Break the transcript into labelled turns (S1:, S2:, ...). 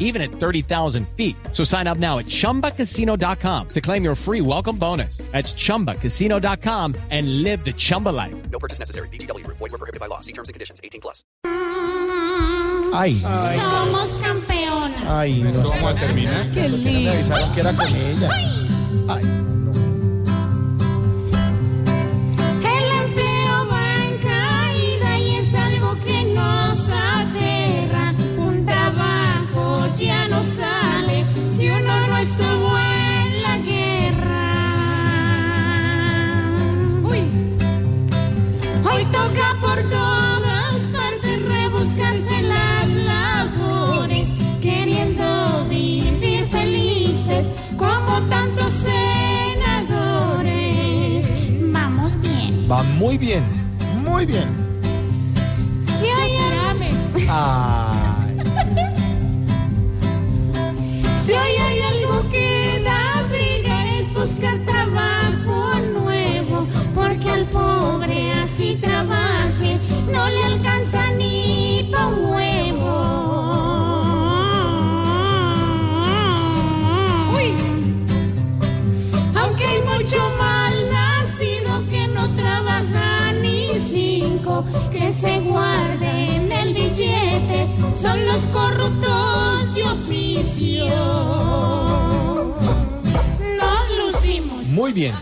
S1: even at 30,000 feet. So sign up now at chumbacasino.com to claim your free welcome bonus. That's chumbacasino.com and live the Chumba life.
S2: No purchase necessary. VGW. Void were prohibited by law. See terms and conditions. 18 plus.
S3: Ay,
S4: Somos campeonas.
S3: ay, no sé.
S5: ¿Cómo termina?
S4: Qué
S3: Me
S4: lindo.
S3: avisaron que era con ella. Ay,
S4: estuvo en la guerra. Uy. Hoy toca por todas partes rebuscarse las labores, queriendo vivir felices como tantos senadores. Vamos bien.
S3: va muy bien, muy bien.
S4: Si hay,
S3: Ay,
S4: que se guarde en el billete, son los corruptos de oficio. Nos lucimos.
S3: muy bien.